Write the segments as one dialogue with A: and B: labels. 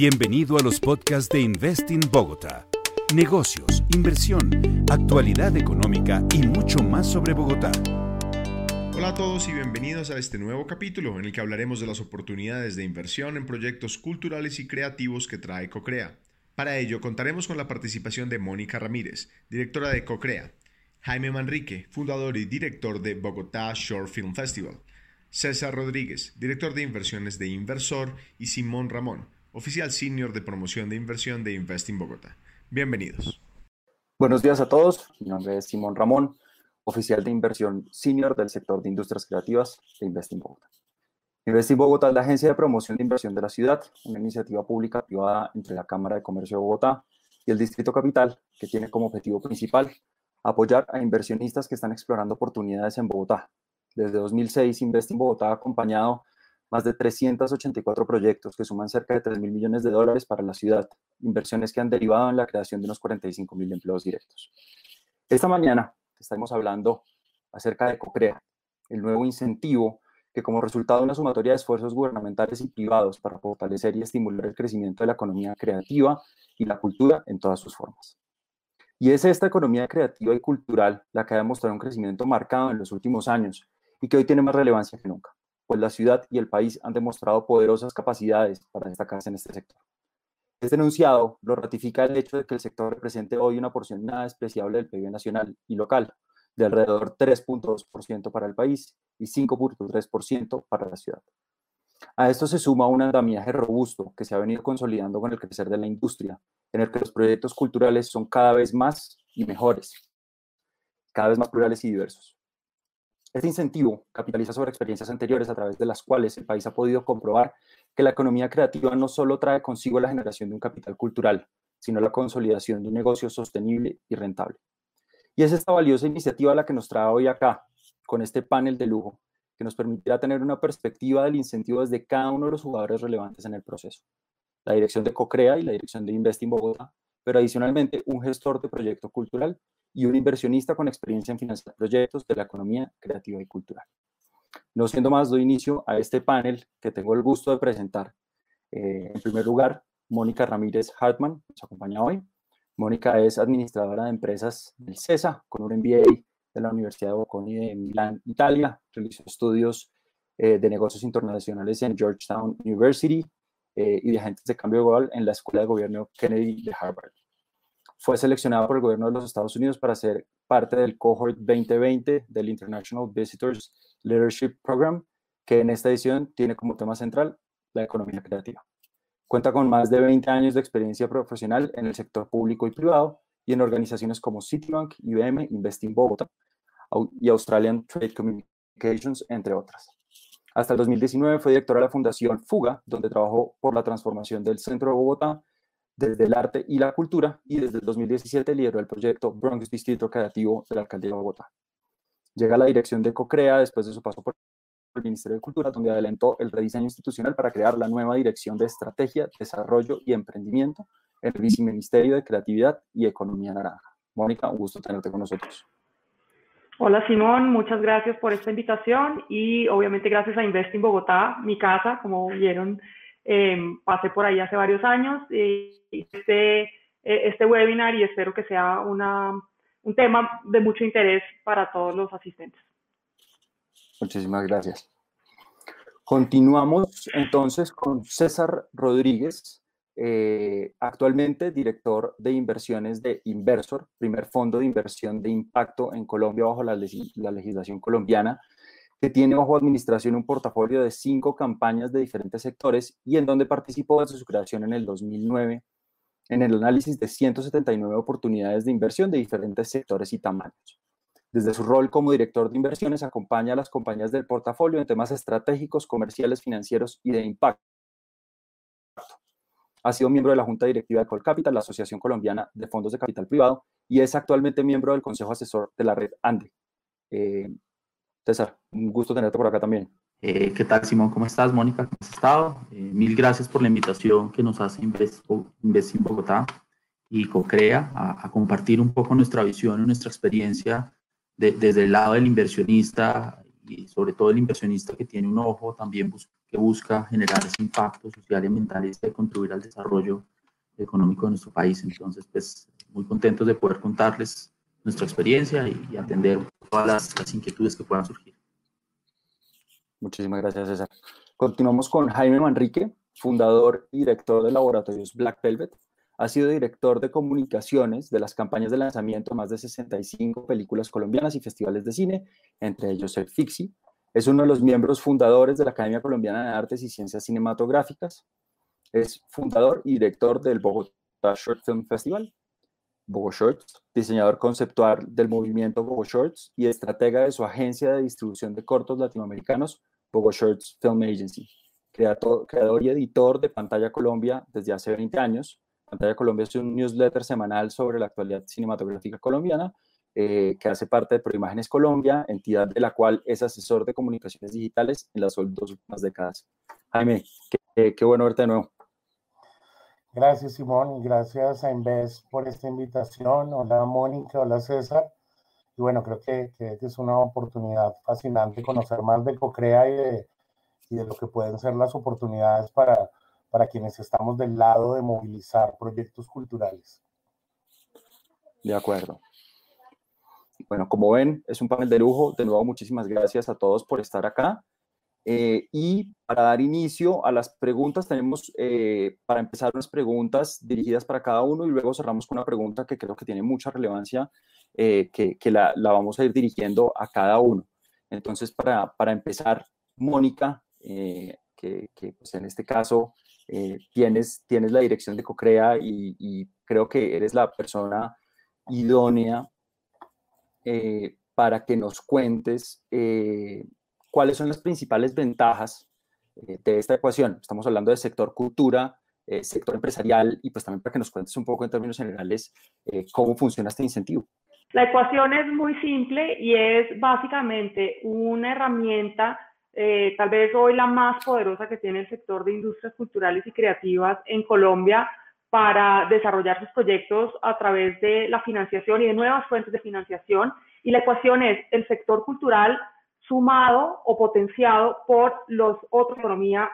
A: Bienvenido a los podcasts de Investing Bogotá. Negocios, inversión, actualidad económica y mucho más sobre Bogotá.
B: Hola a todos y bienvenidos a este nuevo capítulo en el que hablaremos de las oportunidades de inversión en proyectos culturales y creativos que trae CoCrea. Para ello contaremos con la participación de Mónica Ramírez, directora de CoCrea, Jaime Manrique, fundador y director de Bogotá Short Film Festival, César Rodríguez, director de inversiones de Inversor, y Simón Ramón, oficial senior de promoción de inversión de Investing Bogotá. Bienvenidos.
C: Buenos días a todos. Mi nombre es Simón Ramón, oficial de inversión senior del sector de industrias creativas de Investing Bogotá. Investing Bogotá es la agencia de promoción de inversión de la ciudad, una iniciativa pública privada entre la Cámara de Comercio de Bogotá y el Distrito Capital, que tiene como objetivo principal apoyar a inversionistas que están explorando oportunidades en Bogotá. Desde 2006, Investing Bogotá ha acompañado más de 384 proyectos que suman cerca de 3 mil millones de dólares para la ciudad, inversiones que han derivado en la creación de unos 45 mil empleos directos. Esta mañana estaremos hablando acerca de CoCrea, el nuevo incentivo que como resultado de una sumatoria de esfuerzos gubernamentales y privados para fortalecer y estimular el crecimiento de la economía creativa y la cultura en todas sus formas. Y es esta economía creativa y cultural la que ha demostrado un crecimiento marcado en los últimos años y que hoy tiene más relevancia que nunca pues la ciudad y el país han demostrado poderosas capacidades para destacarse en este sector. Este enunciado lo ratifica el hecho de que el sector represente hoy una porción nada despreciable del PIB nacional y local, de alrededor 3.2% para el país y 5.3% para la ciudad. A esto se suma un andamiaje robusto que se ha venido consolidando con el crecer de la industria, en el que los proyectos culturales son cada vez más y mejores, cada vez más plurales y diversos. Este incentivo capitaliza sobre experiencias anteriores a través de las cuales el país ha podido comprobar que la economía creativa no solo trae consigo la generación de un capital cultural, sino la consolidación de un negocio sostenible y rentable. Y es esta valiosa iniciativa la que nos trae hoy acá, con este panel de lujo, que nos permitirá tener una perspectiva del incentivo desde cada uno de los jugadores relevantes en el proceso. La dirección de CoCrea y la dirección de Investing Bogotá, pero adicionalmente un gestor de proyecto cultural y un inversionista con experiencia en financiar proyectos de la economía creativa y cultural. No siendo más, doy inicio a este panel que tengo el gusto de presentar. Eh, en primer lugar, Mónica Ramírez Hartman nos acompaña hoy. Mónica es administradora de empresas del CESA con un MBA de la Universidad de Bocconi de Milán, Italia. Realizó estudios eh, de negocios internacionales en Georgetown University eh, y de agentes de cambio global en la Escuela de Gobierno Kennedy de Harvard fue seleccionada por el gobierno de los Estados Unidos para ser parte del cohort 2020 del International Visitors Leadership Program, que en esta edición tiene como tema central la economía creativa. Cuenta con más de 20 años de experiencia profesional en el sector público y privado y en organizaciones como Citibank, IBM, Investing Bogotá y Australian Trade Communications, entre otras. Hasta el 2019 fue directora de la Fundación Fuga, donde trabajó por la transformación del centro de Bogotá desde el arte y la cultura y desde el 2017 lideró el proyecto Bronx Distrito Creativo de la Alcaldía de Bogotá. Llega a la dirección de CoCrea después de su paso por el Ministerio de Cultura, donde adelantó el rediseño institucional para crear la nueva Dirección de Estrategia, Desarrollo y Emprendimiento en el Viceministerio de Creatividad y Economía Naranja. Mónica, un gusto tenerte con nosotros.
D: Hola Simón, muchas gracias por esta invitación y obviamente gracias a Investing Bogotá, mi casa, como vieron Em, pasé por ahí hace varios años y este, e, este webinar y espero que sea una, un tema de mucho interés para todos los asistentes.
C: Muchísimas gracias. Continuamos entonces con César Rodríguez, eh, actualmente director de inversiones de Inversor, primer fondo de inversión de impacto en Colombia bajo la, la legislación colombiana que tiene bajo administración un portafolio de cinco campañas de diferentes sectores y en donde participó desde su creación en el 2009 en el análisis de 179 oportunidades de inversión de diferentes sectores y tamaños. Desde su rol como director de inversiones, acompaña a las compañías del portafolio en temas estratégicos, comerciales, financieros y de impacto. Ha sido miembro de la Junta Directiva de Colcapital, la Asociación Colombiana de Fondos de Capital Privado, y es actualmente miembro del Consejo Asesor de la red ANDE. Eh, César, un gusto tenerte por acá también.
E: Eh, ¿Qué tal, Simón? ¿Cómo estás, Mónica? ¿Cómo has estado? Eh, mil gracias por la invitación que nos hace Invest Bogotá y CoCrea a, a, compartir un poco nuestra visión y nuestra experiencia desde el lado del inversionista y sobre todo el inversionista que tiene un ojo también que busca generar ese impacto social y ambiental y de contribuir al desarrollo económico de nuestro país. Entonces, pues muy contentos de poder contarles nuestra experiencia y, atender todas las, las, inquietudes que puedan surgir.
C: Muchísimas gracias, César. Continuamos con Jaime Manrique, fundador y director de laboratorios Black Velvet. Ha sido director de comunicaciones de las campañas de lanzamiento de más de 65 películas colombianas y festivales de cine, entre ellos el Fixi. Es uno de los miembros fundadores de la Academia Colombiana de Artes y Ciencias Cinematográficas. Es fundador y director del Bogotá Short Film Festival, Bogo Shorts, diseñador conceptual del movimiento Bogo Shorts y estratega de su agencia de distribución de cortos latinoamericanos, Bogo Shorts Film Agency. Creador, creador y editor de Pantalla Colombia desde hace 20 años. Pantalla Colombia es un newsletter semanal sobre la actualidad cinematográfica colombiana eh, que hace parte de Proimágenes Colombia, entidad de la cual es asesor de comunicaciones digitales en las dos últimas décadas. Jaime, qué, qué bueno verte de nuevo.
F: Gracias, Simón, gracias a Inves por esta invitación. Hola, Mónica, hola, César. Y bueno, creo que, que es una oportunidad fascinante conocer más de CoCrea y de, y de lo que pueden ser las oportunidades para, para quienes estamos del lado de movilizar proyectos culturales.
C: De acuerdo. Bueno, como ven, es un panel de lujo. De nuevo, muchísimas gracias a todos por estar acá. Eh, y para dar inicio a las preguntas, tenemos eh, para empezar unas preguntas dirigidas para cada uno y luego cerramos con una pregunta que creo que tiene mucha relevancia, eh, que, que la, la, vamos a ir dirigiendo a cada uno. Entonces, para, para empezar, Mónica, que, que pues en este caso tienes, tienes la dirección de CoCrea y, y, creo que eres la persona idónea para que nos cuentes cuáles son las principales ventajas eh, de esta ecuación. Estamos hablando de sector cultura, eh, sector empresarial y pues también para que nos cuentes un poco en términos generales eh, cómo funciona este incentivo.
D: La ecuación es muy simple y es básicamente una herramienta, tal vez hoy la más poderosa que tiene el sector de industrias culturales y creativas en Colombia para desarrollar sus proyectos a través de la financiación y de nuevas fuentes de financiación. Y la ecuación es el sector cultural sumado o potenciado por los otros economía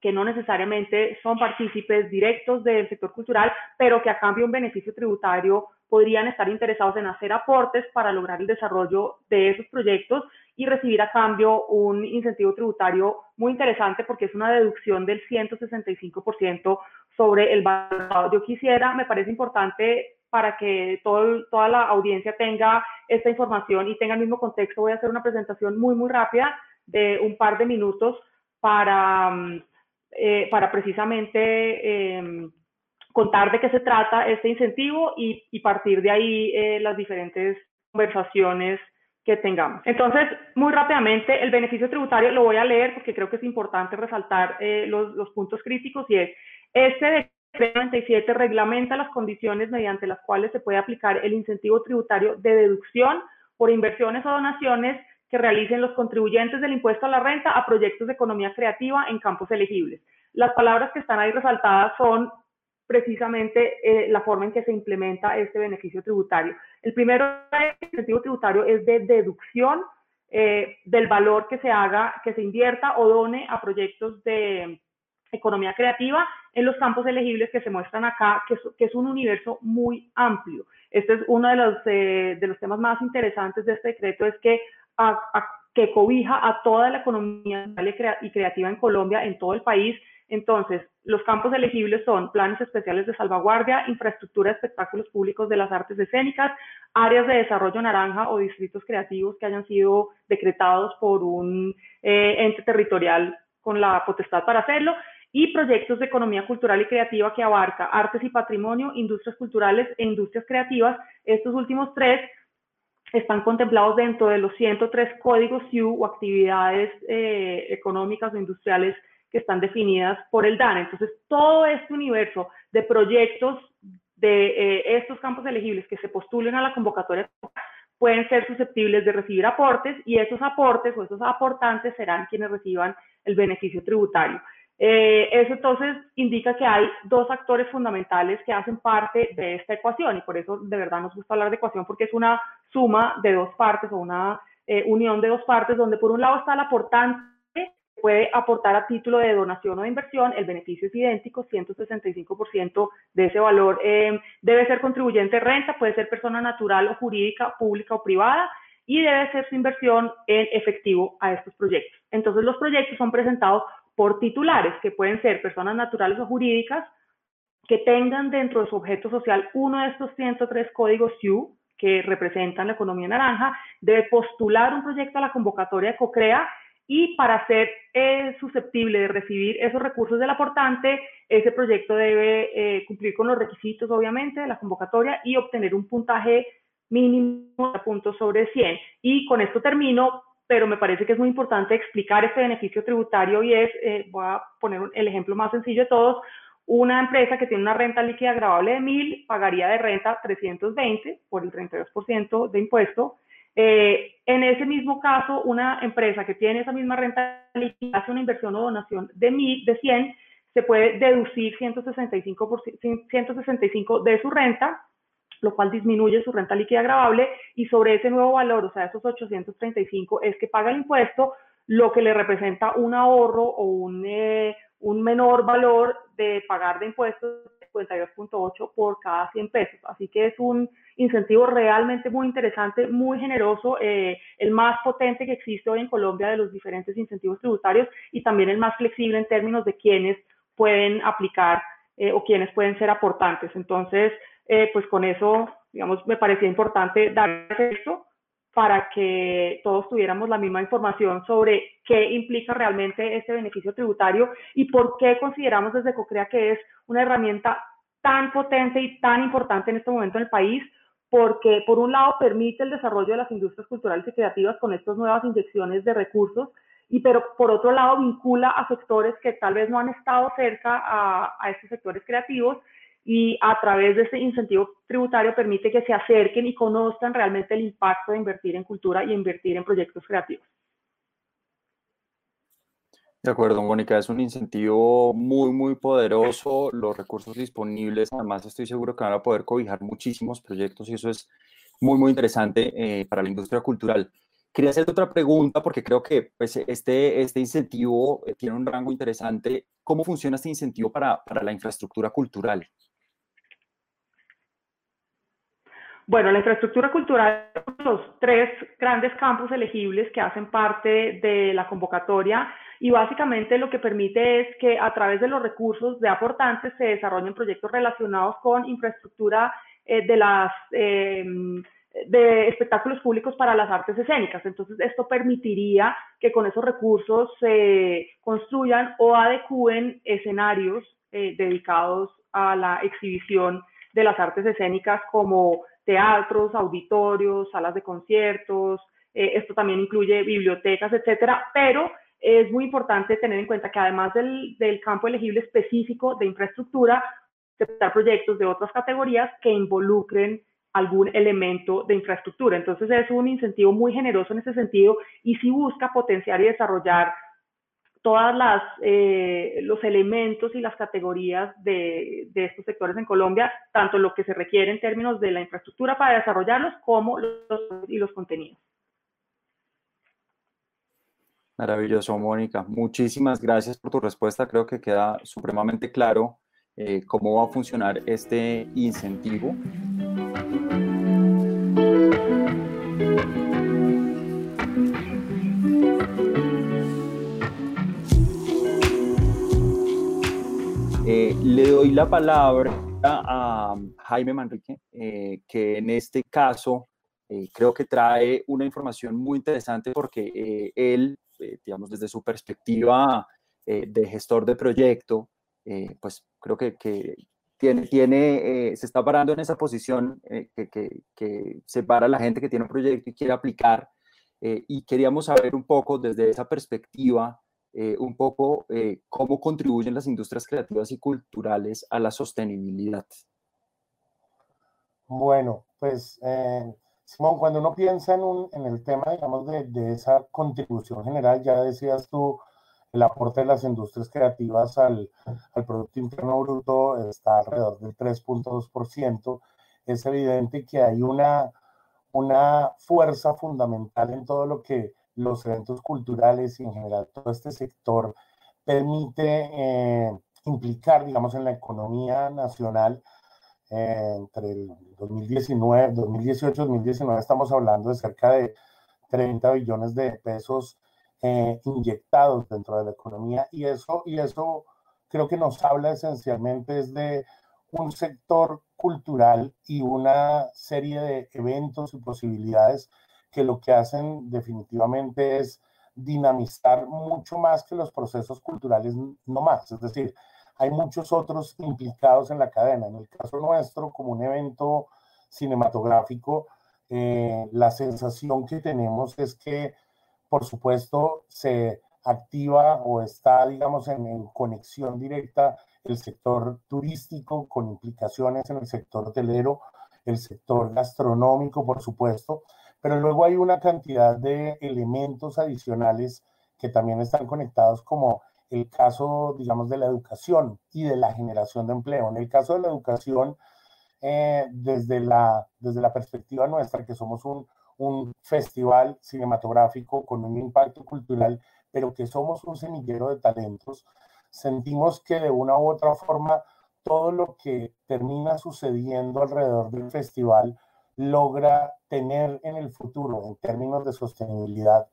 D: que no necesariamente son partícipes directos del sector cultural, pero que a cambio de un beneficio tributario podrían estar interesados en hacer aportes para lograr el desarrollo de esos proyectos y recibir a cambio un incentivo tributario muy interesante porque es una deducción del 165% sobre el valor. Yo quisiera, me parece importante para que todo, toda la audiencia tenga esta información y tenga el mismo contexto, voy a hacer una presentación muy, muy rápida de un par de minutos para, mm, eh, para precisamente em, contar de qué se trata este incentivo y, y partir de ahí eh, las diferentes conversaciones que tengamos. Entonces, muy rápidamente, el beneficio tributario lo voy a leer porque creo que es importante resaltar eh, los, los puntos críticos y es, este 97 reglamenta las condiciones mediante las cuales se puede aplicar el incentivo tributario de deducción por inversiones o donaciones que realicen los contribuyentes del impuesto a la renta a proyectos de economía creativa en campos elegibles. Las palabras que están ahí resaltadas son precisamente eh, la forma en que se implementa este beneficio tributario. El primero, el incentivo tributario es de deducción eh, del valor que se haga, que se invierta o done a proyectos de economía creativa en los campos elegibles que se muestran acá, que es, un universo muy amplio. Este es uno de los, eh, de los temas más interesantes de este decreto, es que, que cobija a toda la economía y creativa en Colombia, en todo el país. Entonces, los campos elegibles son planes especiales de salvaguardia, infraestructura de espectáculos públicos de las artes escénicas, áreas de desarrollo naranja o distritos creativos que hayan sido decretados por un eh, ente territorial con la potestad para hacerlo, y proyectos de economía cultural y creativa que abarca artes y patrimonio, industrias culturales e industrias creativas. Estos últimos tres están contemplados dentro de los 103 códigos SIU o actividades eh, económicas o industriales que están definidas por el DANE. Entonces, todo este universo de proyectos de eh, estos campos elegibles que se postulen a la convocatoria pueden ser susceptibles de recibir aportes y esos aportes o esos aportantes serán quienes reciban el beneficio tributario. Eh, eso entonces indica que hay dos actores fundamentales que hacen parte de esta ecuación y por eso de verdad nos gusta hablar de ecuación porque es una suma de dos partes o una unión de dos partes, donde por un lado está el aportante, puede aportar a título de donación o de inversión, el beneficio es idéntico, 165% de ese valor debe ser contribuyente renta, puede ser persona natural o jurídica, pública o privada, y debe ser su inversión en efectivo a estos proyectos. Entonces los proyectos son presentados por titulares, que pueden ser personas naturales o jurídicas, que tengan dentro de su objeto social uno de estos 103 códigos SIU que representan la economía naranja, debe postular un proyecto a la convocatoria de COCREA y para ser eh, susceptible de recibir esos recursos del aportante, ese proyecto debe eh, cumplir con los requisitos, obviamente, de la convocatoria y obtener un puntaje mínimo de puntos sobre 100. Y con esto termino, pero me parece que es muy importante explicar este beneficio tributario y es, eh, voy a poner el ejemplo más sencillo de todos, una empresa que tiene una renta líquida agravable de 1000 pagaría de renta 320 por el 32% de impuesto. Eh, en ese mismo caso, una empresa que tiene esa misma renta hace una inversión o donación de 1000, de 100, se puede deducir 165, 165 de su renta lo cual disminuye su renta líquida agravable y sobre ese nuevo valor, o sea, esos 835, es que paga el impuesto, lo que le representa un ahorro o un, eh, un menor valor de pagar de impuestos 52.8 por cada 100 pesos. Así que es un incentivo realmente muy interesante, muy generoso, eh, el más potente que existe hoy en Colombia de los diferentes incentivos tributarios y también el más flexible en términos de quienes pueden aplicar eh, o quienes pueden ser aportantes. Entonces, eh, pues con eso, digamos, me parecía importante dar esto para que todos tuviéramos la misma información sobre qué implica realmente este beneficio tributario y por qué consideramos desde COCREA que es una herramienta tan potente y tan importante en este momento en el país, porque por un lado permite el desarrollo de las industrias culturales y creativas con estas nuevas inyecciones de recursos, y pero por otro lado vincula a sectores que tal vez no han estado cerca a, a estos sectores creativos y a través de este incentivo tributario permite que se acerquen y conozcan realmente el impacto de invertir en cultura y invertir en proyectos creativos.
C: De acuerdo, Mónica, es un incentivo muy, muy poderoso. Los recursos disponibles, además, estoy seguro que van a poder cobijar muchísimos proyectos y eso es muy, muy interesante eh, para la industria cultural. Quería hacerte otra pregunta porque creo que pues, este, este incentivo eh, tiene un rango interesante. ¿Cómo funciona este incentivo para, para la infraestructura cultural?
D: Bueno, la infraestructura cultural, los tres grandes campos elegibles que hacen parte de la convocatoria y básicamente lo que permite es que a través de los recursos de aportantes se desarrollen proyectos relacionados con infraestructura eh, de las em, de espectáculos públicos para las artes escénicas. Entonces, esto permitiría que con esos recursos se construyan o adecúen escenarios eh, dedicados a la exhibición de las artes escénicas como teatros, auditorios, salas de conciertos, eh, esto también incluye bibliotecas, etcétera, pero es muy importante tener en cuenta que además del, del campo elegible específico de infraestructura, se proyectos de otras categorías que involucren algún elemento de infraestructura. Entonces es un incentivo muy generoso en ese sentido y si busca potenciar y desarrollar todas las eh, los elementos y las categorías de, de, estos sectores en Colombia, tanto lo que se requiere en términos de la infraestructura para desarrollarlos como los, y los contenidos.
C: Maravilloso, Mónica. Muchísimas gracias por tu respuesta. Creo que queda supremamente claro eh, cómo va a funcionar este incentivo. Eh, le doy la palabra a Jaime Manrique, eh, que en este caso creo que trae una información muy interesante porque él, digamos, desde su perspectiva de gestor de proyecto, pues creo que, que tiene, tiene se está parando en esa posición que, que, que, separa a la gente que tiene un proyecto y quiere aplicar. y queríamos saber un poco desde esa perspectiva eh, un poco eh, cómo contribuyen las industrias creativas y culturales a la sostenibilidad.
F: Bueno, pues eh, Simón, cuando uno piensa en, un, en el tema, digamos, de, de, esa contribución general, ya decías tú, el aporte de las industrias creativas al, al Producto Interno Bruto está alrededor del 3.2%. Es evidente que hay una, una fuerza fundamental en todo lo que los eventos culturales y en general todo este sector permite eh, implicar, digamos, en la economía nacional. Eh, entre el 2019, 2018, 2019 estamos hablando de cerca de 30 billones de pesos eh, inyectados dentro de la economía y eso, y eso creo que nos habla esencialmente es de un sector cultural y una serie de eventos y posibilidades que lo que hacen definitivamente es dinamizar mucho más que los procesos culturales no más. Es decir, hay muchos otros implicados en la cadena. En el caso nuestro, como un evento cinematográfico, eh, la sensación que tenemos es que, por supuesto, se activa o está, digamos, en, conexión directa el sector turístico con implicaciones en el sector hotelero, el sector gastronómico, por supuesto, pero luego hay una cantidad de elementos adicionales que también están conectados como el caso, digamos, de la educación y de la generación de empleo. En el caso de la educación, eh, desde, la, desde la perspectiva nuestra, que somos un, un festival cinematográfico con un impacto cultural, pero que somos un semillero de talentos, sentimos que de una u otra forma todo lo que termina sucediendo alrededor del festival logra tener en el futuro, en términos de sostenibilidad,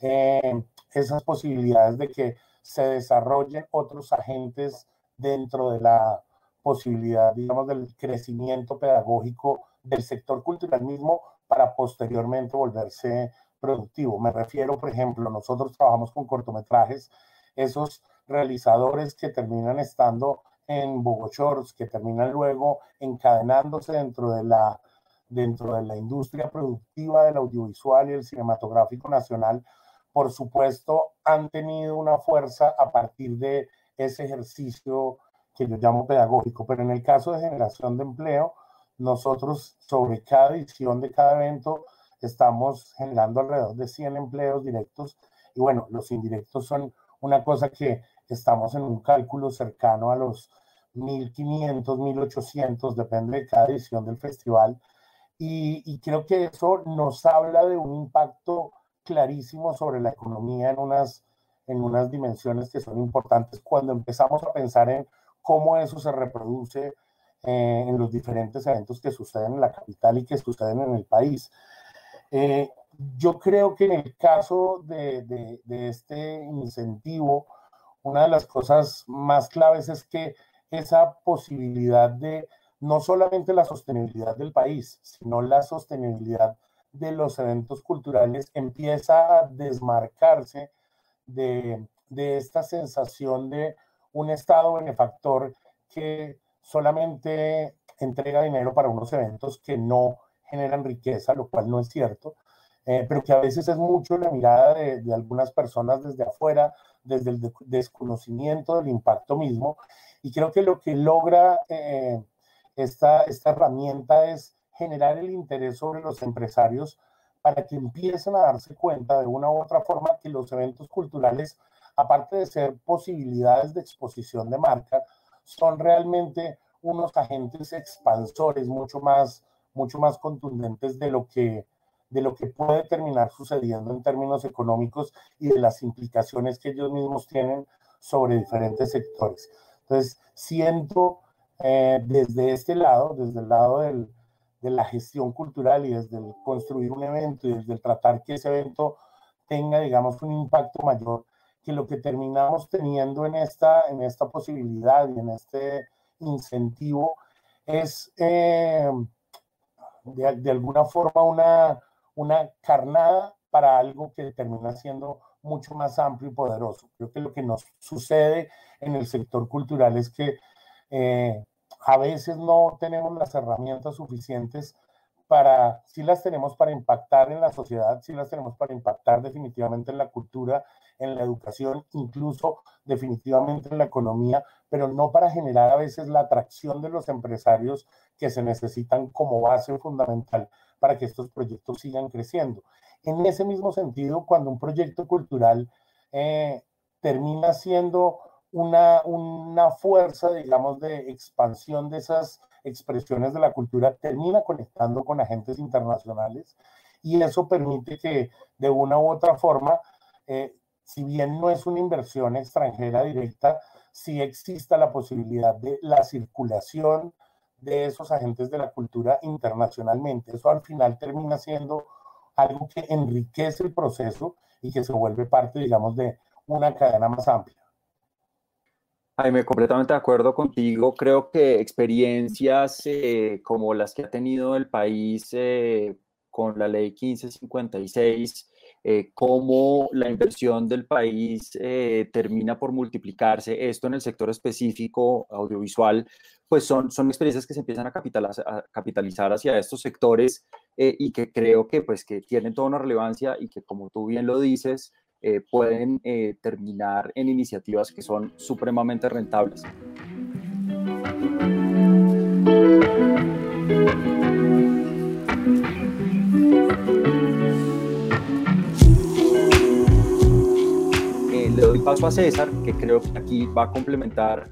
F: eh, esas posibilidades de que se desarrollen otros agentes dentro de la posibilidad, digamos, del crecimiento pedagógico del sector cultural mismo para posteriormente volverse productivo. Me refiero, por ejemplo, nosotros trabajamos con cortometrajes, esos realizadores que terminan estando en Bogochors, que terminan luego encadenándose dentro de la dentro de la industria productiva del audiovisual y el cinematográfico nacional, por supuesto, han tenido una fuerza a partir de ese ejercicio que yo llamo pedagógico. Pero en el caso de generación de empleo, nosotros sobre cada edición de cada evento estamos generando alrededor de 100 empleos directos y bueno, los indirectos son una cosa que estamos en un cálculo cercano a los 1.500, 1.800, depende de cada edición del festival, y, creo que eso nos habla de un impacto clarísimo sobre la economía en unas, en unas dimensiones que son importantes cuando empezamos a pensar en cómo eso se reproduce eh, en los diferentes eventos que suceden en la capital y que suceden en el país. Eh, yo creo que en el caso de, de, de, este incentivo, una de las cosas más claves es que esa posibilidad de no solamente la sostenibilidad del país, sino la sostenibilidad de los eventos culturales empieza a desmarcarse de, esta sensación de un Estado benefactor que solamente entrega dinero para unos eventos que no generan riqueza, lo cual no es cierto, eh, pero que a veces es mucho la mirada de, algunas personas desde afuera, desde el desconocimiento del impacto mismo. Y creo que lo que logra eh, esta, esta herramienta es generar el interés sobre los empresarios para que empiecen a darse cuenta de una u otra forma que los eventos culturales, aparte de ser posibilidades de exposición de marca, son realmente unos agentes expansores mucho más, mucho más contundentes de lo que de lo que puede terminar sucediendo en términos económicos y de las implicaciones que ellos mismos tienen sobre diferentes sectores. Entonces, siento eh, desde este lado, desde el lado del, de la gestión cultural y desde el construir un evento y desde el tratar que ese evento tenga, digamos, un impacto mayor, que lo que terminamos teniendo en esta, en esta posibilidad y en este incentivo es eh, de, de, alguna forma una, una carnada para algo que termina siendo mucho más amplio y poderoso. Creo que lo que nos sucede en el sector cultural es que eh, a veces no tenemos las herramientas suficientes para, sí las tenemos para impactar en la sociedad, sí las tenemos para impactar definitivamente en la cultura, en la educación, incluso definitivamente en la economía, pero no para generar a veces la atracción de los empresarios que se necesitan como base fundamental para que estos proyectos sigan creciendo. En ese mismo sentido, cuando un proyecto cultural eh, termina siendo una, una fuerza, digamos, de expansión de esas expresiones de la cultura, termina conectando con agentes internacionales y eso permite que de una u otra forma, eh, si bien no es una inversión extranjera directa, sí exista la posibilidad de la circulación de esos agentes de la cultura internacionalmente. Eso al final termina siendo algo que enriquece el proceso y que se vuelve parte, digamos, de una cadena más amplia.
C: Jaime, completamente de acuerdo contigo. Creo que experiencias eh, como las que ha tenido el país eh, con la ley 1556, eh, cómo la inversión del país eh, termina por multiplicarse, esto en el sector específico audiovisual, pues son, son experiencias que se empiezan a capitalizar, a capitalizar hacia estos sectores eh, y que creo que, pues, que tienen toda una relevancia y que, como tú bien lo dices, pueden terminar en iniciativas que son supremamente rentables. le doy paso a César, que creo que aquí va a complementar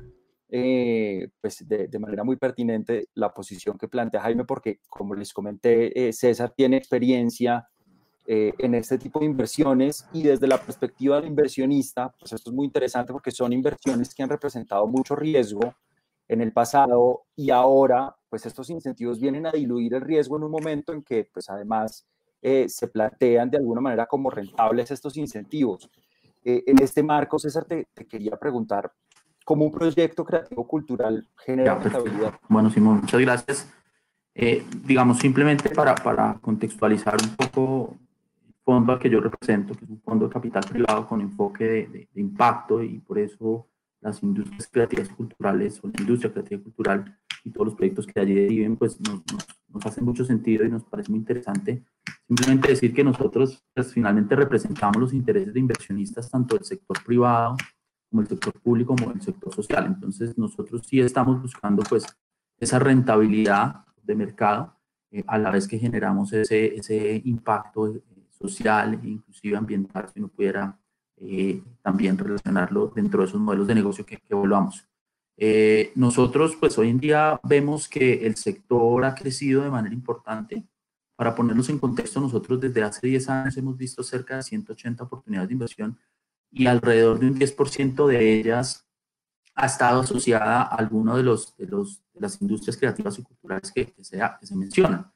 C: eh, pues de, manera muy pertinente la posición que plantea Jaime, porque como les comenté, eh, César tiene experiencia eh, en este tipo de inversiones y desde la perspectiva del inversionista, pues esto es muy interesante porque son inversiones que han representado mucho riesgo en el pasado y ahora pues estos incentivos vienen a diluir el riesgo en un momento en que pues además se plantean de alguna manera como rentables estos incentivos. Eh, en este marco, César, te, quería preguntar, ¿cómo un proyecto creativo cultural genera rentabilidad?
E: Bueno, Simón, muchas gracias. Eh, digamos, simplemente para, para contextualizar un poco fondo al que yo represento, que es un fondo de capital privado con enfoque de, de impacto y por eso las industrias creativas y culturales o la industria creativa y cultural y todos los proyectos que allí deriven, pues nos, nos, nos hace mucho sentido y nos parece muy interesante. Simplemente decir que nosotros pues, finalmente representamos los intereses de inversionistas tanto del sector privado como del sector público como del sector social. Entonces nosotros sí estamos buscando pues esa rentabilidad de mercado eh, a la vez que generamos ese, ese impacto eh, social e inclusive ambiental si uno pudiera eh, también relacionarlo dentro de esos modelos de negocio que, que. Eh, nosotros, pues hoy en día vemos que el sector ha crecido de manera importante. Para ponernos en contexto, nosotros desde hace 10 años hemos visto cerca de 180 oportunidades de inversión y alrededor de un 10% de ellas ha estado asociada a alguno de, los, de, los, de las industrias creativas y culturales que, que, que se mencionan.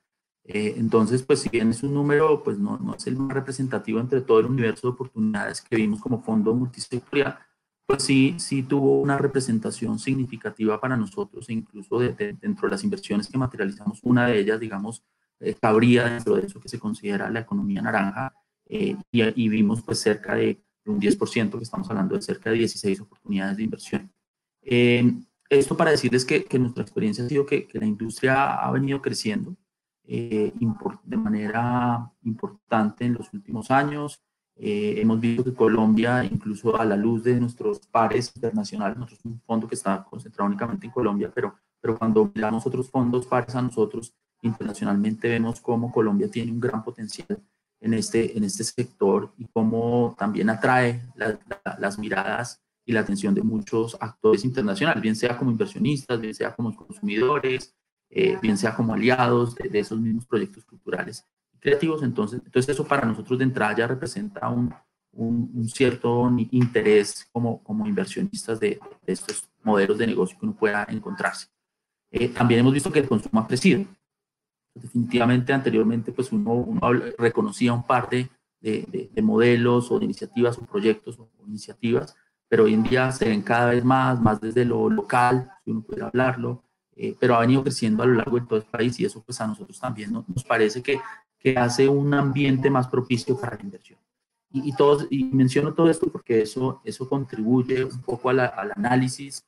E: Eh, entonces, pues si bien es un número, pues no, no, es el más representativo entre todo el universo de oportunidades que vimos como fondo multisectorial, pues sí, sí tuvo una representación significativa para nosotros, incluso de, dentro de las inversiones que materializamos, una de ellas, digamos, eh, cabría dentro de eso que se considera la economía naranja, eh, y, vimos pues cerca de un 10%, que estamos hablando de cerca de 16 oportunidades de inversión. esto para decirles que, que, nuestra experiencia ha sido que, que la industria ha venido creciendo, eh, de manera importante en los últimos años. Eh, hemos visto que Colombia, incluso a la luz de nuestros pares internacionales, nosotros somos un fondo que está concentrado únicamente en Colombia, pero, pero cuando miramos otros fondos pares a nosotros internacionalmente, vemos cómo Colombia tiene un gran potencial en este, en este sector y cómo también atrae las miradas y la atención de muchos actores internacionales, bien sea como inversionistas, bien sea como consumidores, eh, bien sea como aliados de, esos mismos proyectos culturales y creativos. Entonces, entonces eso para nosotros de entrada ya representa un, un, cierto interés como, como inversionistas de, de, estos modelos de negocio que uno pueda encontrarse. Eh, también hemos visto que el consumo ha crecido. Definitivamente anteriormente pues uno, uno reconocía un par de, de, de, modelos o de iniciativas o proyectos o, iniciativas, pero hoy en día se ven cada vez más, más desde lo local, si uno puede hablarlo, eh, pero ha venido creciendo a lo largo de todo el país y eso pues a nosotros también nos parece que, que hace un ambiente más propicio para la inversión. Y, y, todos, y menciono todo esto porque eso, eso contribuye un poco al análisis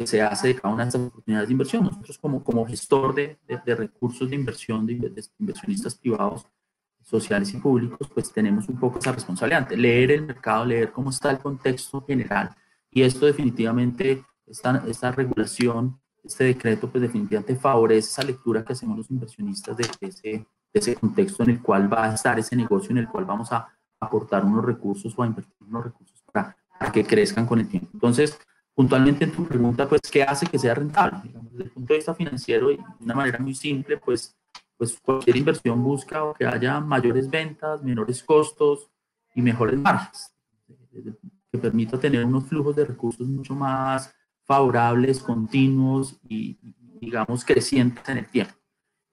E: que se hace de cada una de estas oportunidades de inversión. Nosotros como, como gestor de, de, recursos de inversión, de, de, inversionistas privados, sociales y públicos, pues tenemos un poco esa responsabilidad, leer el mercado, leer cómo está el contexto general. Y esto definitivamente, esta, esta regulación este decreto pues definitivamente favorece esa lectura que hacemos los inversionistas de ese, de ese contexto en el cual va a estar ese negocio, en el cual vamos a aportar unos recursos o a invertir unos recursos para, que crezcan con el tiempo. Entonces, puntualmente en tu pregunta, pues, ¿qué hace que sea rentable? desde el punto de vista financiero, y de una manera muy simple, pues, pues cualquier inversión busca que haya mayores ventas, menores costos y mejores margens, que permita tener unos flujos de recursos mucho más favorables, continuos y, digamos, crecientes en el tiempo.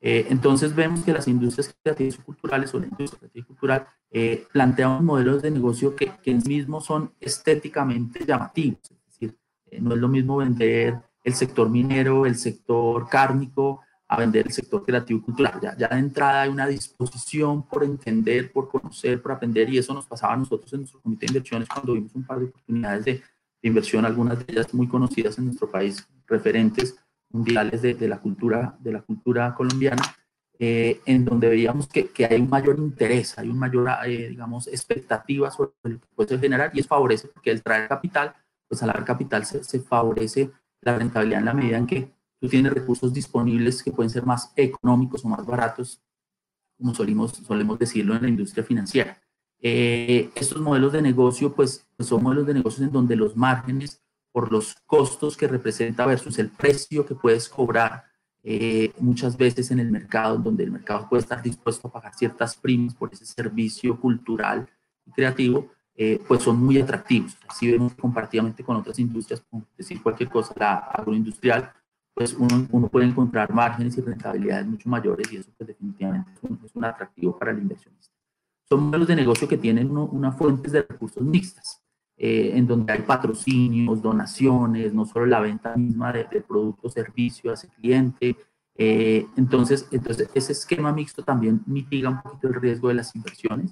E: Eh, entonces vemos que las industrias creativas y culturales o la industria creativa y cultural eh, plantean modelos de negocio que, que mismos son estéticamente llamativos. Es decir, eh, no es lo mismo vender el sector minero, el sector cárnico, a vender el sector creativo y cultural. Ya, ya de entrada hay una disposición por entender, por conocer, por aprender, y eso nos pasaba a nosotros en nuestro comité de inversiones cuando vimos un par de oportunidades de, de inversión, algunas de ellas muy conocidas en nuestro país, referentes mundiales de, de la, cultura, de la cultura colombiana, eh, en donde veíamos que, que, hay un mayor interés, hay un mayor, eh, digamos, expectativa sobre lo que puede generar y es favorece porque el traer capital, pues al capital se, se favorece la rentabilidad en la medida en que tú tienes recursos disponibles que pueden ser más económicos o más baratos, como solimos, solemos decirlo en la industria financiera. Eh, estos modelos de negocio, pues, son modelos de negocios en donde los márgenes por los costos que representa versus el precio que puedes cobrar eh, muchas veces en el mercado, donde el mercado puede estar dispuesto a pagar ciertas primas por ese servicio cultural y creativo, eh, pues son muy atractivos. Si vemos comparativamente con otras industrias, como decir cualquier cosa, la agroindustrial, pues uno, uno, puede encontrar márgenes y rentabilidades mucho mayores y eso pues definitivamente es un, es un atractivo para el inversionista. Son modelos de negocio que tienen unas fuentes de recursos mixtas eh, en donde hay patrocinios, donaciones, no solo la venta misma de, de producto servicio a ese cliente. Eh, entonces, entonces, ese esquema mixto también mitiga un poquito el riesgo de las inversiones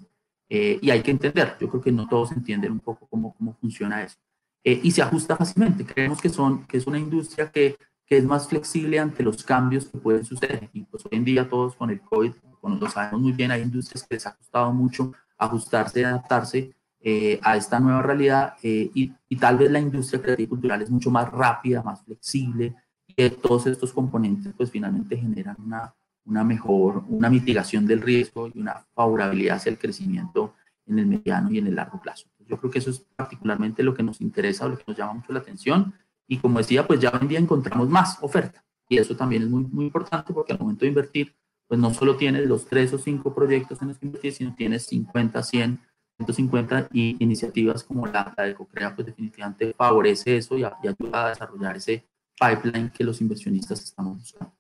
E: eh, y hay que entender, yo creo que no todos entienden un poco cómo, cómo funciona eso. Eh, y se ajusta fácilmente, creemos que, son, que es una industria que, que es más flexible ante los cambios que pueden suceder. Y pues hoy en día todos con el COVID, como lo sabemos muy bien, hay industrias que les ha costado mucho ajustarse adaptarse eh, a esta nueva realidad eh, y, y, tal vez la industria creativa y cultural es mucho más rápida, más flexible y todos estos componentes pues finalmente generan una, una mejor, una mitigación del riesgo y una favorabilidad hacia el crecimiento en el mediano y en el largo plazo. Yo creo que eso es particularmente lo que nos interesa o lo que nos llama mucho la atención y como decía pues ya hoy en día encontramos más oferta y eso también es muy, muy importante porque al momento de invertir pues no solo tienes los tres o cinco proyectos en los que invertir, sino tienes 50, 100 150 y iniciativas como la, de Cocrea, pues definitivamente favorece eso y, y, ayuda a desarrollar ese pipeline que los inversionistas estamos buscando.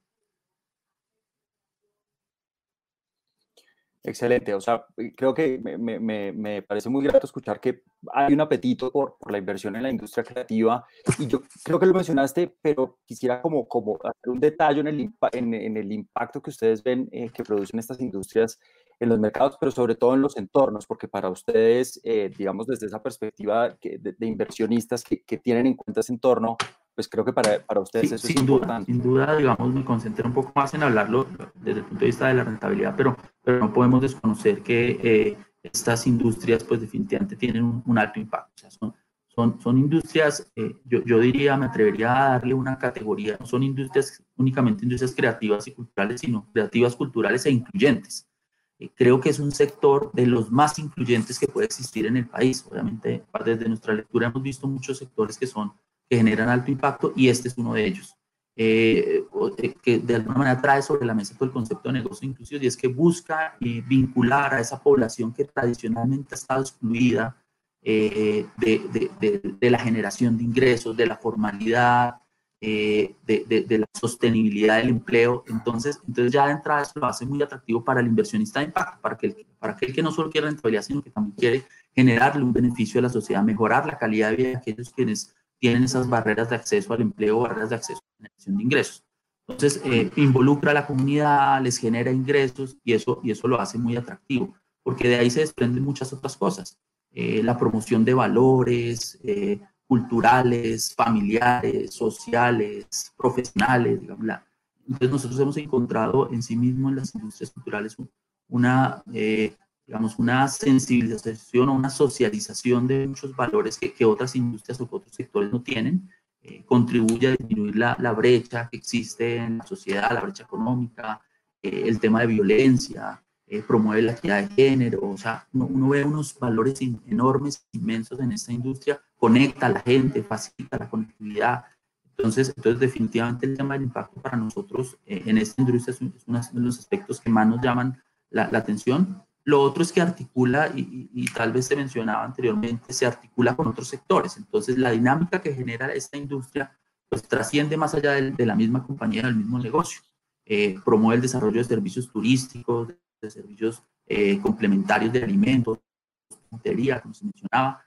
C: Excelente, o sea, creo que me, me, me, parece muy grato escuchar que hay un apetito por, por, la inversión en la industria creativa. Y yo creo que lo mencionaste, pero quisiera como, como hacer un detalle en el, en, en el impacto que ustedes ven eh, que producen estas industrias en los mercados, pero sobre todo en los entornos, porque para ustedes, eh, digamos, desde esa perspectiva de, de inversionistas que, que, tienen en cuenta ese entorno, pues creo que para, para ustedes
E: sí,
C: eso
E: sin
C: es
E: duda,
C: importante.
E: Sin duda, digamos, me concentré un poco más en hablarlo desde el punto de vista de la rentabilidad, pero, pero no podemos desconocer que eh, estas industrias, pues definitivamente tienen un, un alto impacto. O sea, son, son, son industrias, eh, yo, yo diría, me atrevería a darle una categoría, no son industrias únicamente industrias creativas y culturales, sino creativas, culturales e incluyentes creo que es un sector de los más influyentes que puede existir en el país. Obviamente, desde nuestra lectura hemos visto muchos sectores que son que generan alto impacto y este es uno de ellos. Eh, que de alguna manera trae sobre la mesa todo el concepto de negocio inclusivo y es que busca eh, vincular a esa población que tradicionalmente ha estado excluida eh, de, de, de, de, la generación de ingresos, de la formalidad, eh, de, la sostenibilidad del empleo. Entonces, entonces ya de entrada eso lo hace muy atractivo para el inversionista de impacto, para aquel, para aquel que no solo quiere rentabilidad, sino que también quiere generarle un beneficio a la sociedad, mejorar la calidad de vida de aquellos quienes tienen esas barreras de acceso al empleo, barreras de acceso a la generación de ingresos. Entonces, eh, involucra a la comunidad, les genera ingresos y eso, y eso lo hace muy atractivo, porque de ahí se desprenden muchas otras cosas. Eh, la promoción de valores, eh, culturales, familiares, sociales, profesionales, digamos. Entonces nosotros hemos encontrado en sí mismo en las industrias culturales una, eh, digamos, una sensibilización o una socialización de muchos valores que, que otras industrias o otros sectores no tienen. Eh, contribuye a disminuir la, la, brecha que existe en la sociedad, la brecha económica, eh, el tema de violencia, eh, promueve la equidad de género, o sea, uno, ve unos valores enormes, inmensos en esta industria, conecta a la gente, facilita la conectividad. Entonces, entonces definitivamente el tema del impacto para nosotros eh, en esta industria es, uno de los aspectos que más nos llaman la, la atención. Lo otro es que articula, y, y, tal vez se mencionaba anteriormente, se articula con otros sectores. Entonces, la dinámica que genera esta industria pues trasciende más allá de, de la misma compañía, del mismo negocio. Eh, promueve el desarrollo de servicios turísticos, de servicios eh, complementarios de alimentos, montería, como se mencionaba.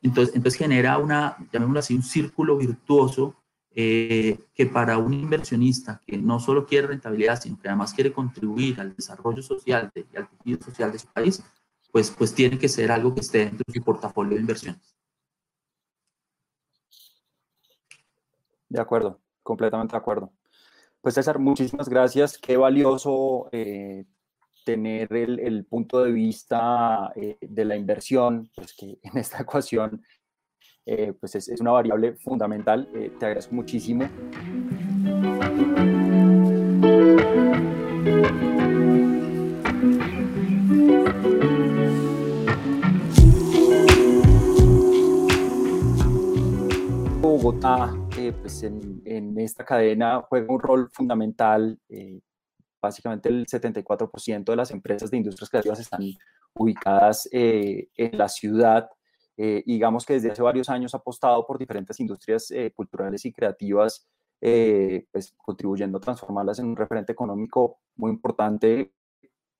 E: Entonces, entonces genera una, llamémoslo así, un círculo virtuoso eh, que para un inversionista que no solo quiere rentabilidad, sino que además quiere contribuir al desarrollo social de, y al tejido social de su país, pues, pues tiene que ser algo que esté dentro de su portafolio de inversiones.
C: De acuerdo, completamente de acuerdo. Pues César, muchísimas gracias. Qué valioso eh, tener el, el, punto de vista eh, de la inversión, pues que en esta ecuación eh, pues es, una variable fundamental. Eh, te agradezco muchísimo. Bogotá, eh, pues en, esta cadena juega un rol fundamental básicamente el 74% de las empresas de industrias creativas están ubicadas en la ciudad. Eh, digamos que desde hace varios años ha apostado por diferentes industrias eh, culturales y creativas, eh, pues contribuyendo a transformarlas en un referente económico muy importante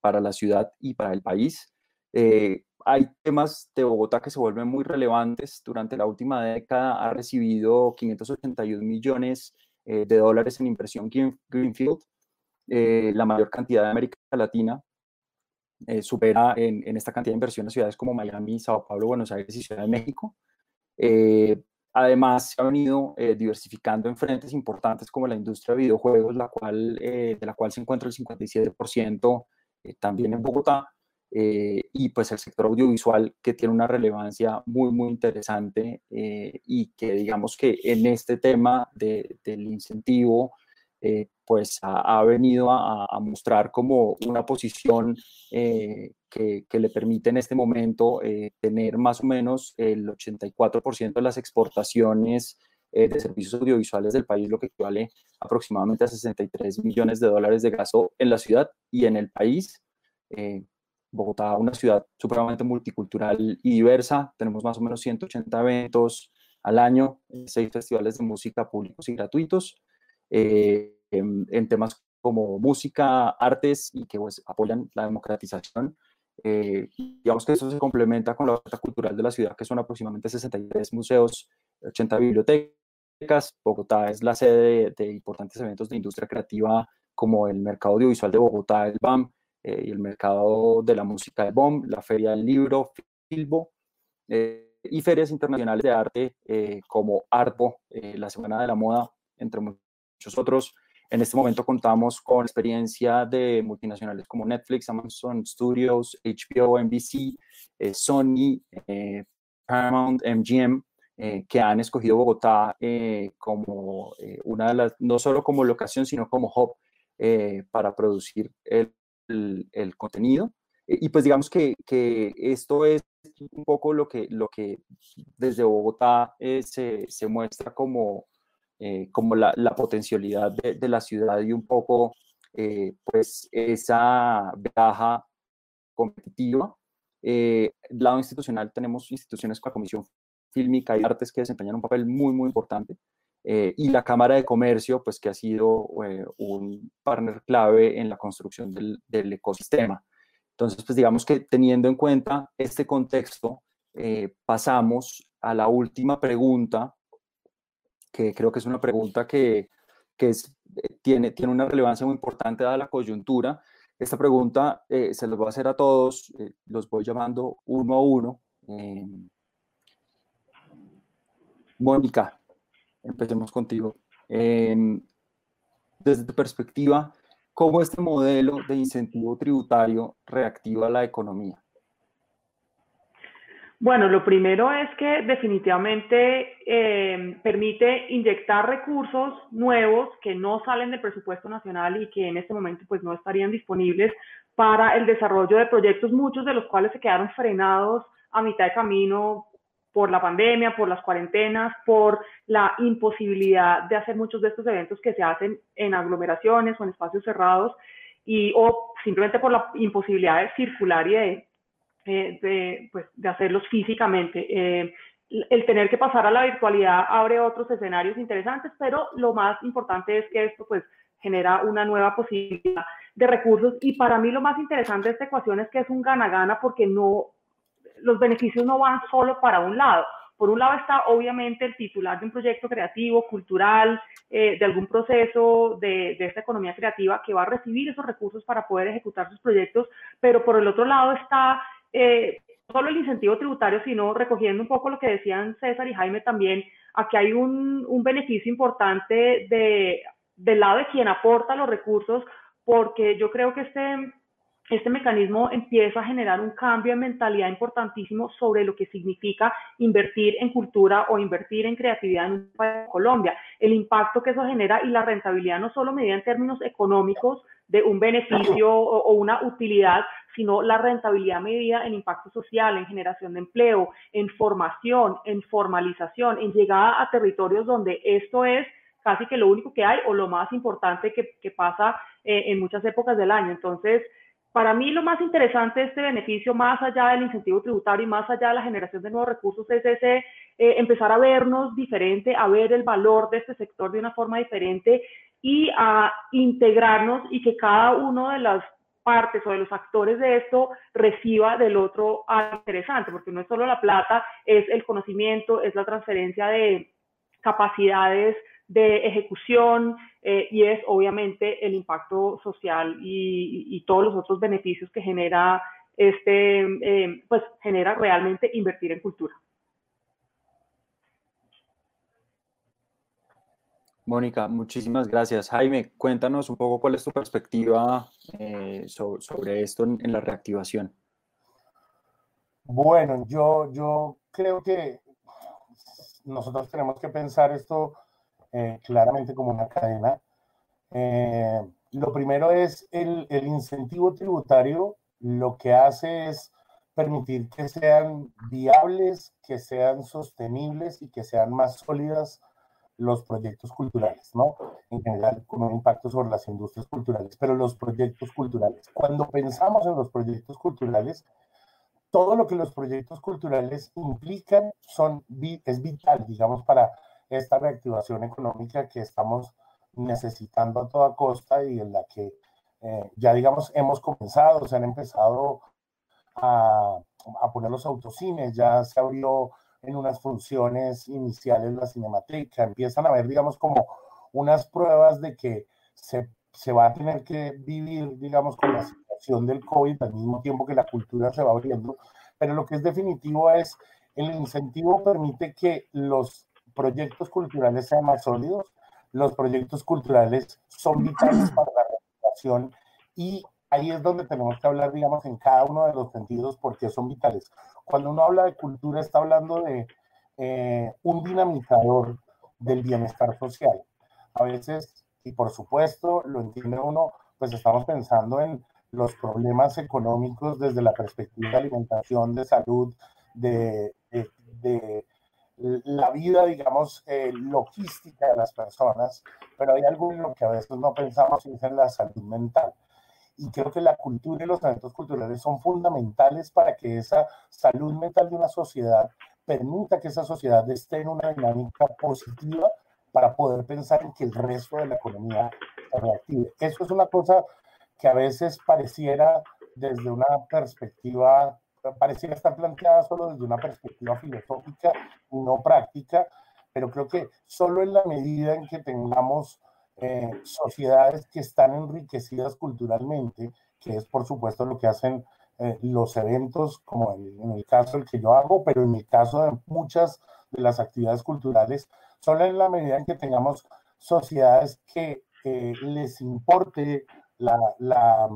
C: para la ciudad y para el país. Eh, hay temas de Bogotá que se vuelven muy relevantes. Durante la última década ha recibido 581 millones de dólares en inversión Greenfield, eh, la mayor cantidad de América Latina, eh, supera en, en, esta cantidad de inversión a ciudades como Miami, Sao Paulo, Buenos Aires y Ciudad de México. Eh, además, se ha venido eh, diversificando en frentes importantes como la industria de videojuegos, la cual, de la cual se encuentra el 57% también en Bogotá, y pues el sector audiovisual que tiene una relevancia muy, muy interesante y que digamos que en este tema de, del incentivo eh, pues ha, venido a, mostrar como una posición eh, que, que, le permite en este momento eh, tener más o menos el 84% de las exportaciones de servicios audiovisuales del país, lo que equivale aproximadamente a 63 millones de dólares de gasto en la ciudad y en el país. Bogotá, una ciudad supremamente multicultural y diversa, tenemos más o menos 180 eventos al año, seis festivales de música públicos y gratuitos, eh, en, en, temas como música, artes y que pues, apoyan la democratización. Eh, digamos que eso se complementa con la oferta cultural de la ciudad, que son aproximadamente 63 museos, 80 bibliotecas. Bogotá es la sede de, de importantes eventos de industria creativa como el Mercado Audiovisual de Bogotá, el BAM, eh, y el Mercado de la Música, el BOM, la Feria del Libro, Filbo, eh, y ferias internacionales de arte eh, como Artbo, la Semana de la Moda, entre muchos muchos. En este momento contamos con experiencia de multinacionales como Netflix, Amazon Studios, HBO, NBC, eh, Sony, eh, Paramount, MGM, eh, que han escogido Bogotá como una de las, no solo como locación, sino como hub para producir el contenido. Y pues digamos que, que, esto es un poco lo que, lo que desde Bogotá se, se muestra como eh, como la, la potencialidad de, de, la ciudad y un poco eh, pues esa ventaja competitiva. Eh, lado institucional tenemos instituciones como la Comisión Fílmica y Artes que desempeñan un papel muy, muy importante. Eh, y la Cámara de Comercio, pues que ha sido eh, un partner clave en la construcción del, del, ecosistema. Entonces, pues digamos que teniendo en cuenta este contexto, eh, pasamos a la última pregunta que creo que es una pregunta que, que es, eh, tiene, tiene una relevancia muy importante dada la coyuntura. Esta pregunta eh, se los voy a hacer a todos, eh, los voy llamando uno a uno. Mónica, empecemos contigo. desde tu perspectiva, ¿cómo este modelo de incentivo tributario reactiva la economía?
D: Bueno, lo primero es que definitivamente eh, permite inyectar recursos nuevos que no salen del presupuesto nacional y que en este momento pues no estarían disponibles para el desarrollo de proyectos, muchos de los cuales se quedaron frenados a mitad de camino por la pandemia, por las cuarentenas, por la imposibilidad de hacer muchos de estos eventos que se hacen en aglomeraciones o en espacios cerrados, y, o simplemente por la imposibilidad de circular y de, eh, pues, de hacerlos físicamente. Eh, el tener que pasar a la virtualidad abre otros escenarios interesantes, pero lo más importante es que esto pues genera una nueva posibilidad de recursos y para mí lo más interesante de esta ecuación es que es un gana-gana porque no, los beneficios no van solo para un lado. Por un lado está obviamente el titular de un proyecto creativo, cultural, eh, de algún proceso de, de, esta economía creativa que va a recibir esos recursos para poder ejecutar sus proyectos, pero por el otro lado está eh, solo el incentivo tributario, sino recogiendo un poco lo que decían César y Jaime también, aquí hay un, un beneficio importante de, del lado de quien aporta los recursos, porque yo creo que este este mecanismo empieza a generar un cambio de mentalidad importantísimo sobre lo que significa invertir en cultura o invertir en creatividad en Colombia. El impacto que eso genera y la rentabilidad no solo medida en términos económicos de un beneficio o, una utilidad, sino la rentabilidad medida en impacto social, en generación de empleo, en formación, en formalización, en llegada a territorios donde esto es casi que lo único que hay o lo más importante que, pasa eh, en muchas épocas del año. Entonces, para mí lo más interesante de este beneficio, más allá del incentivo tributario y más allá de la generación de nuevos recursos, es ese eh, empezar a vernos diferente, a ver el valor de este sector de una forma diferente y a integrarnos y que cada uno de las partes o de los actores de esto reciba del otro algo interesante, porque no es solo la plata, es el conocimiento, es la transferencia de capacidades de ejecución eh, y es obviamente el impacto social y, todos los otros beneficios que genera este, eh, pues genera realmente invertir en cultura.
C: Mónica, muchísimas gracias. Jaime, cuéntanos un poco cuál es tu perspectiva eh, sobre, esto en, la reactivación.
F: Bueno, yo, yo creo que nosotros tenemos que pensar esto eh, claramente como una cadena. Eh, lo primero es el, el, incentivo tributario, lo que hace es permitir que sean viables, que sean sostenibles y que sean más sólidas los proyectos culturales, ¿no? En general, con un impacto sobre las industrias culturales, pero los proyectos culturales. Cuando pensamos en los proyectos culturales, todo lo que los proyectos culturales implican son, es vital, digamos, para esta reactivación económica que estamos necesitando a toda costa y en la que eh, ya digamos hemos comenzado, se han empezado a, a, poner los autocines, ya se abrió en unas funciones iniciales la cinemateca, empiezan a ver digamos como unas pruebas de que se, se va a tener que vivir digamos con la situación del COVID al mismo tiempo que la cultura se va abriendo, pero lo que es definitivo es el incentivo permite que los proyectos culturales sean más sólidos, los proyectos culturales son vitales para la recuperación y ahí es donde tenemos que hablar, digamos, en cada uno de los sentidos porque son vitales. Cuando uno habla de cultura está hablando de eh, un dinamizador del bienestar social. A veces, y por supuesto, lo entiende uno, pues estamos pensando en los problemas económicos desde la perspectiva de alimentación, de salud, de, la vida, digamos, eh, logística de las personas, pero hay algo en lo que a veces no pensamos y es en la salud mental. Y creo que la cultura y los eventos culturales son fundamentales para que esa salud mental de una sociedad permita que esa sociedad esté en una dinámica positiva para poder pensar en que el resto de la economía se reactive. Eso es una cosa que a veces pareciera desde una perspectiva pareciera estar planteada solo desde una perspectiva filosófica y no práctica, pero creo que solo en la medida en que tengamos eh, sociedades que están enriquecidas culturalmente, que es por supuesto lo que hacen eh, los eventos, como en, el caso el que yo hago, pero en el caso de muchas de las actividades culturales, solo en la medida en que tengamos sociedades que eh, les importe la, la,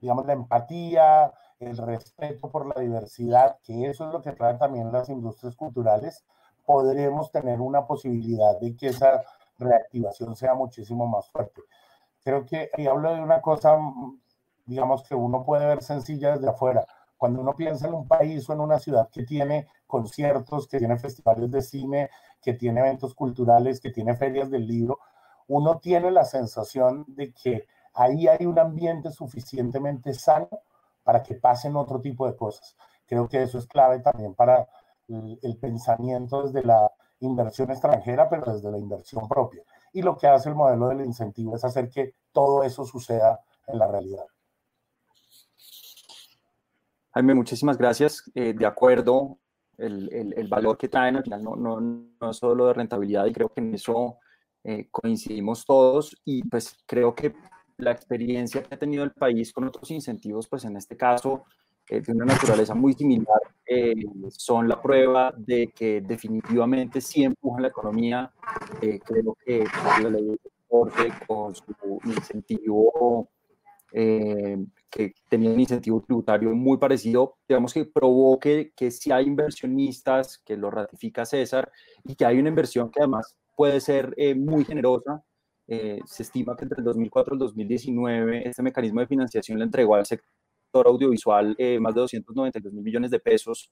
F: digamos, la empatía, el respeto por la diversidad, que eso es lo que traen también las industrias culturales, podremos tener una posibilidad de que esa reactivación sea muchísimo más fuerte. Creo que ahí hablo de una cosa, digamos que uno puede ver sencilla desde afuera. Cuando uno piensa en un país o en una ciudad que tiene conciertos, que tiene festivales de cine, que tiene eventos culturales, que tiene ferias del libro, uno tiene la sensación de que ahí hay un ambiente suficientemente sano para que pasen otro tipo de cosas. Creo que eso es clave también para el, pensamiento desde la inversión extranjera, pero desde la inversión propia. Y lo que hace el modelo del incentivo es hacer que todo eso suceda en la realidad.
C: Jaime, muchísimas gracias. Eh, de acuerdo, el, el, valor que traen al final no, no, no es solo de rentabilidad y creo que en eso eh, coincidimos todos y pues creo que la experiencia que ha tenido el país con otros incentivos, pues en este caso eh, de una naturaleza muy similar, eh, son la prueba de que definitivamente sí empujan la economía. creo que la ley de transporte con su incentivo, que tenía un incentivo tributario muy parecido, digamos que provoque que si hay inversionistas, que lo ratifica César, y que hay una inversión que además puede ser eh, muy generosa. Eh, se estima que entre el 2004 y el 2019 este mecanismo de financiación le entregó al sector audiovisual eh, más de 292 mil millones de pesos,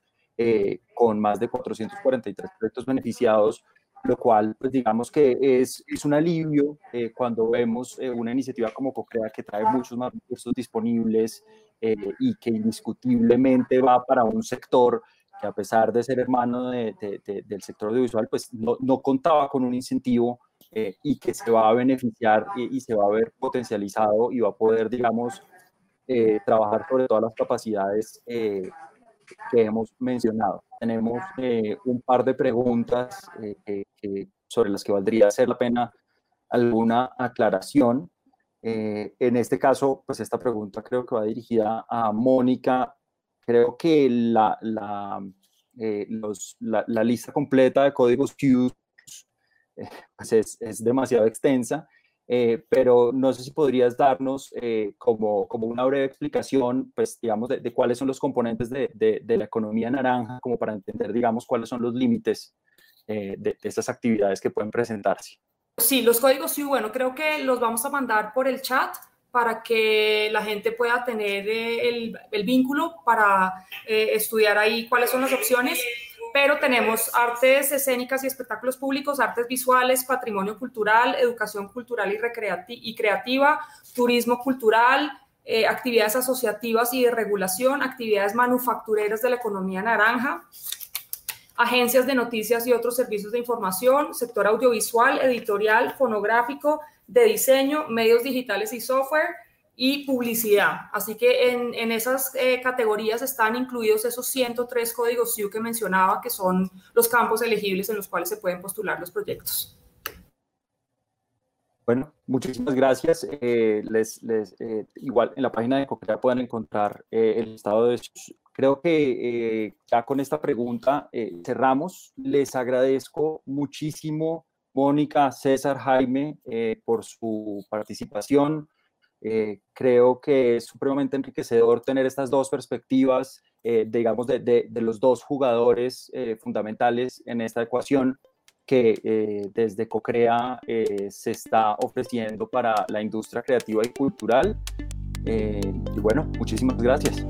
C: con más de 443 proyectos beneficiados, lo cual, pues digamos que es, es un alivio cuando vemos una iniciativa como CoCrea que trae muchos más recursos disponibles y que indiscutiblemente va para un sector que a pesar de ser hermano de, del sector audiovisual, pues no, no contaba con un incentivo eh, y que se va a beneficiar y, se va a ver potencializado y va a poder, digamos, eh, trabajar sobre todas las capacidades eh, que hemos mencionado. Tenemos un par de preguntas sobre las que valdría ser la pena alguna aclaración. en este caso, pues esta pregunta creo que va dirigida a Mónica creo que la, la, eh, la, lista completa de códigos Q eh, pues es, es, demasiado extensa, eh, pero no sé si podrías darnos como, como una breve explicación, pues digamos, de, de cuáles son los componentes de, de, de, la economía naranja, como para entender, digamos, cuáles son los límites de, estas actividades que pueden presentarse.
G: Sí, los códigos Q, bueno, creo que los vamos a mandar por el chat para que la gente pueda tener eh, el, vínculo para eh, estudiar ahí cuáles son las opciones. Pero tenemos artes escénicas y espectáculos públicos, artes visuales, patrimonio cultural, educación cultural y, y creativa, turismo cultural, eh, actividades asociativas y de regulación, actividades manufactureras de la economía naranja, agencias de noticias y otros servicios de información, sector audiovisual, editorial, fonográfico, de diseño, medios digitales y software y publicidad. Así que en, esas eh, categorías están incluidos esos 103 códigos SIU que mencionaba, que son los campos elegibles en los cuales se pueden postular los proyectos.
C: Bueno, muchísimas gracias. Eh, les, eh, igual en la página de Coquetea pueden encontrar el estado de... Creo que ya con esta pregunta cerramos. Les agradezco muchísimo Mónica, César, Jaime, eh, por su participación. Eh, creo que es supremamente enriquecedor tener estas dos perspectivas, eh, digamos, de, los dos jugadores fundamentales en esta ecuación que desde CoCrea se está ofreciendo para la industria creativa y cultural. y bueno, muchísimas gracias.